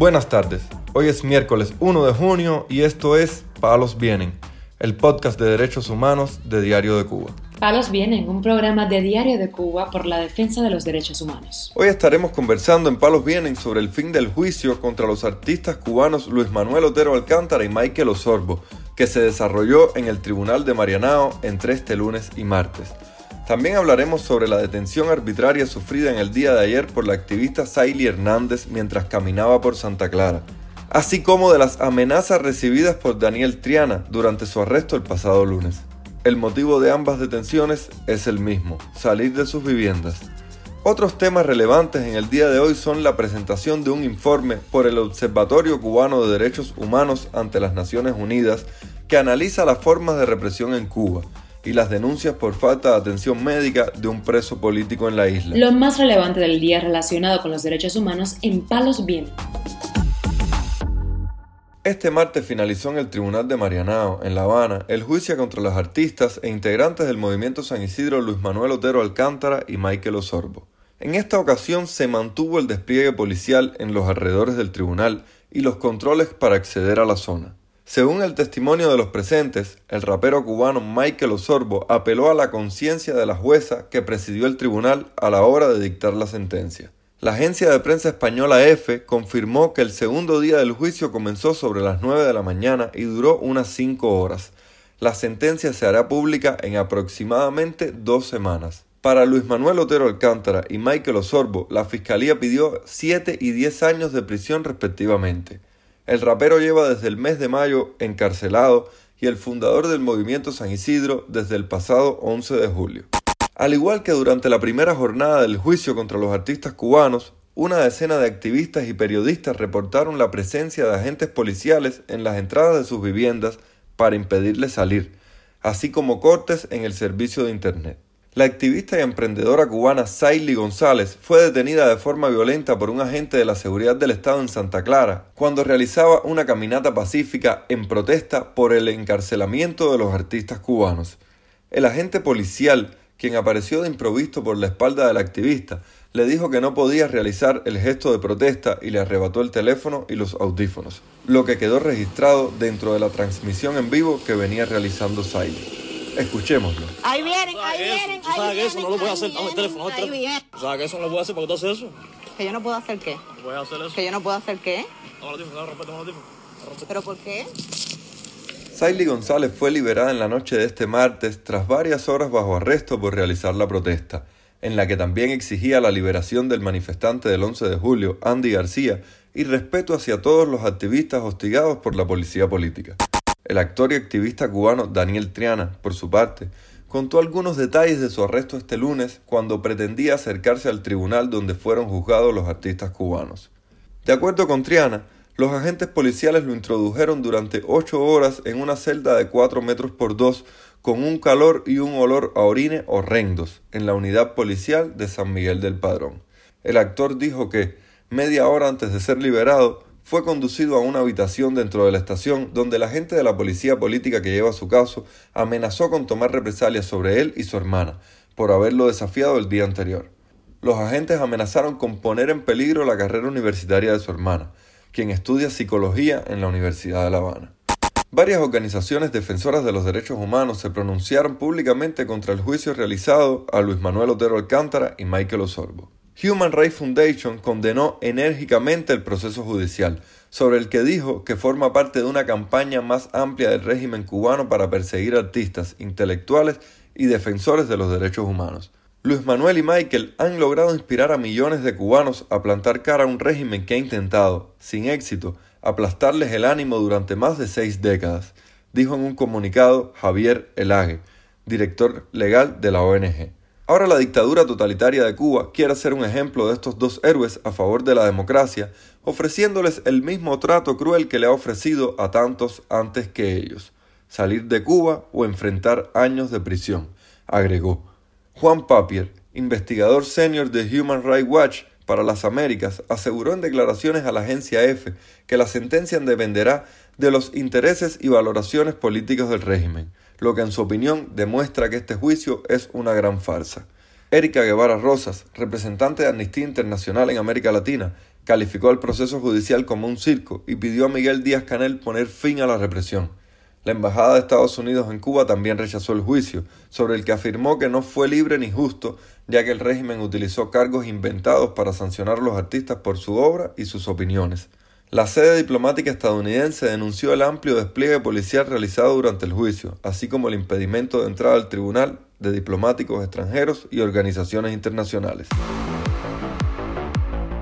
Buenas tardes, hoy es miércoles 1 de junio y esto es Palos Vienen, el podcast de derechos humanos de Diario de Cuba. Palos Vienen, un programa de Diario de Cuba por la defensa de los derechos humanos. Hoy estaremos conversando en Palos Vienen sobre el fin del juicio contra los artistas cubanos Luis Manuel Otero Alcántara y Michael Osorbo, que se desarrolló en el Tribunal de Marianao entre este lunes y martes. También hablaremos sobre la detención arbitraria sufrida en el día de ayer por la activista Saily Hernández mientras caminaba por Santa Clara, así como de las amenazas recibidas por Daniel Triana durante su arresto el pasado lunes. El motivo de ambas detenciones es el mismo, salir de sus viviendas. Otros temas relevantes en el día de hoy son la presentación de un informe por el Observatorio Cubano de Derechos Humanos ante las Naciones Unidas que analiza las formas de represión en Cuba, y las denuncias por falta de atención médica de un preso político en la isla. Lo más relevante del día relacionado con los derechos humanos en Palos Vientos. Este martes finalizó en el Tribunal de Marianao, en La Habana, el juicio contra los artistas e integrantes del movimiento San Isidro Luis Manuel Otero Alcántara y Michael Osorbo. En esta ocasión se mantuvo el despliegue policial en los alrededores del tribunal y los controles para acceder a la zona. Según el testimonio de los presentes, el rapero cubano Michael Osorbo apeló a la conciencia de la jueza que presidió el tribunal a la hora de dictar la sentencia. La agencia de prensa española EFE confirmó que el segundo día del juicio comenzó sobre las 9 de la mañana y duró unas 5 horas. La sentencia se hará pública en aproximadamente dos semanas. Para Luis Manuel Otero Alcántara y Michael Osorbo, la fiscalía pidió 7 y 10 años de prisión respectivamente. El rapero lleva desde el mes de mayo encarcelado y el fundador del movimiento San Isidro desde el pasado 11 de julio. Al igual que durante la primera jornada del juicio contra los artistas cubanos, una decena de activistas y periodistas reportaron la presencia de agentes policiales en las entradas de sus viviendas para impedirles salir, así como cortes en el servicio de Internet. La activista y emprendedora cubana Saily González fue detenida de forma violenta por un agente de la seguridad del Estado en Santa Clara cuando realizaba una caminata pacífica en protesta por el encarcelamiento de los artistas cubanos. El agente policial, quien apareció de improviso por la espalda del activista, le dijo que no podía realizar el gesto de protesta y le arrebató el teléfono y los audífonos, lo que quedó registrado dentro de la transmisión en vivo que venía realizando Saily. Escuchémoslo. Ahí vienen, ahí vienen. Tú sabes que eso no lo puedes hacer. Dame el teléfono, dame el Ahí vienen. teléfono. Tú sabes que eso no lo puedes hacer porque tú haces eso. Que yo no puedo hacer qué. No puedes hacer eso. Que yo no puedo hacer qué. Teléfono. ¿Pero por qué? Saily González fue liberada en la noche de este martes tras varias horas bajo arresto por realizar la protesta, en la que también exigía la liberación del manifestante del 11 de julio, Andy García, y respeto hacia todos los activistas hostigados por la policía política. El actor y activista cubano Daniel Triana, por su parte, contó algunos detalles de su arresto este lunes cuando pretendía acercarse al tribunal donde fueron juzgados los artistas cubanos. De acuerdo con Triana, los agentes policiales lo introdujeron durante ocho horas en una celda de cuatro metros por dos con un calor y un olor a orine horrendos en la unidad policial de San Miguel del Padrón. El actor dijo que, media hora antes de ser liberado, fue conducido a una habitación dentro de la estación donde la gente de la policía política que lleva su caso amenazó con tomar represalias sobre él y su hermana por haberlo desafiado el día anterior. Los agentes amenazaron con poner en peligro la carrera universitaria de su hermana, quien estudia psicología en la Universidad de La Habana. Varias organizaciones defensoras de los derechos humanos se pronunciaron públicamente contra el juicio realizado a Luis Manuel Otero Alcántara y Michael Osorbo. Human Rights Foundation condenó enérgicamente el proceso judicial, sobre el que dijo que forma parte de una campaña más amplia del régimen cubano para perseguir artistas, intelectuales y defensores de los derechos humanos. Luis Manuel y Michael han logrado inspirar a millones de cubanos a plantar cara a un régimen que ha intentado, sin éxito, aplastarles el ánimo durante más de seis décadas, dijo en un comunicado Javier Elage, director legal de la ONG. Ahora la dictadura totalitaria de Cuba quiere ser un ejemplo de estos dos héroes a favor de la democracia, ofreciéndoles el mismo trato cruel que le ha ofrecido a tantos antes que ellos, salir de Cuba o enfrentar años de prisión, agregó. Juan Papier, investigador senior de Human Rights Watch para las Américas, aseguró en declaraciones a la agencia EFE que la sentencia dependerá de los intereses y valoraciones políticos del régimen, lo que en su opinión demuestra que este juicio es una gran farsa. Erika Guevara Rosas, representante de Amnistía Internacional en América Latina, calificó el proceso judicial como un circo y pidió a Miguel Díaz Canel poner fin a la represión. La Embajada de Estados Unidos en Cuba también rechazó el juicio, sobre el que afirmó que no fue libre ni justo, ya que el régimen utilizó cargos inventados para sancionar a los artistas por su obra y sus opiniones. La sede diplomática estadounidense denunció el amplio despliegue policial realizado durante el juicio, así como el impedimento de entrada al tribunal de diplomáticos extranjeros y organizaciones internacionales.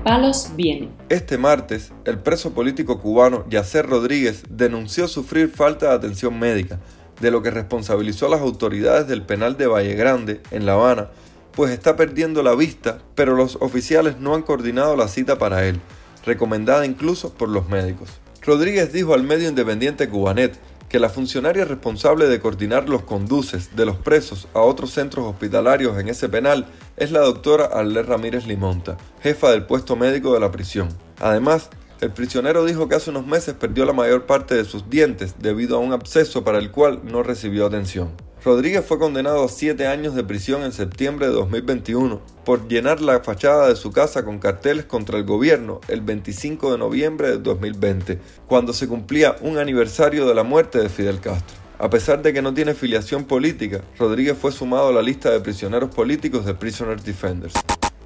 Palos viene. Este martes, el preso político cubano Yacer Rodríguez denunció sufrir falta de atención médica, de lo que responsabilizó a las autoridades del penal de Valle Grande, en La Habana, pues está perdiendo la vista, pero los oficiales no han coordinado la cita para él, recomendada incluso por los médicos. Rodríguez dijo al medio independiente Cubanet que la funcionaria responsable de coordinar los conduces de los presos a otros centros hospitalarios en ese penal es la doctora Arler Ramírez Limonta, jefa del puesto médico de la prisión. Además, el prisionero dijo que hace unos meses perdió la mayor parte de sus dientes debido a un absceso para el cual no recibió atención. Rodríguez fue condenado a siete años de prisión en septiembre de 2021 por llenar la fachada de su casa con carteles contra el gobierno el 25 de noviembre de 2020, cuando se cumplía un aniversario de la muerte de Fidel Castro. A pesar de que no tiene filiación política, Rodríguez fue sumado a la lista de prisioneros políticos de Prisoner Defenders.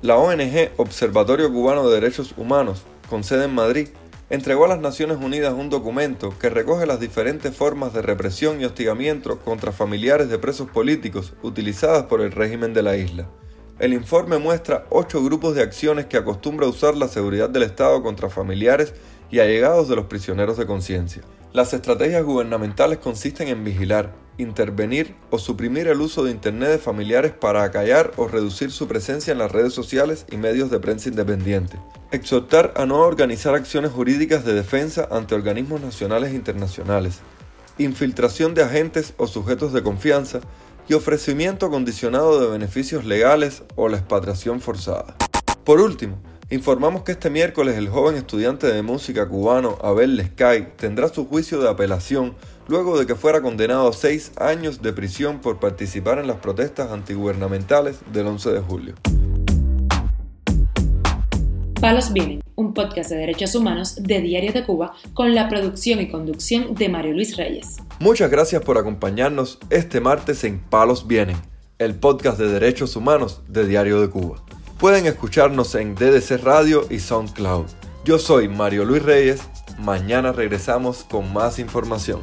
La ONG Observatorio Cubano de Derechos Humanos, con sede en Madrid, entregó a las Naciones Unidas un documento que recoge las diferentes formas de represión y hostigamiento contra familiares de presos políticos utilizadas por el régimen de la isla. El informe muestra ocho grupos de acciones que acostumbra usar la seguridad del Estado contra familiares y allegados de los prisioneros de conciencia. Las estrategias gubernamentales consisten en vigilar, intervenir o suprimir el uso de Internet de familiares para acallar o reducir su presencia en las redes sociales y medios de prensa independiente. Exhortar a no organizar acciones jurídicas de defensa ante organismos nacionales e internacionales. Infiltración de agentes o sujetos de confianza y ofrecimiento condicionado de beneficios legales o la expatriación forzada. Por último, Informamos que este miércoles el joven estudiante de música cubano Abel Lescay tendrá su juicio de apelación luego de que fuera condenado a seis años de prisión por participar en las protestas antigubernamentales del 11 de julio. Palos Vienen, un podcast de derechos humanos de Diario de Cuba con la producción y conducción de Mario Luis Reyes. Muchas gracias por acompañarnos este martes en Palos Vienen, el podcast de derechos humanos de Diario de Cuba. Pueden escucharnos en DDC Radio y SoundCloud. Yo soy Mario Luis Reyes. Mañana regresamos con más información.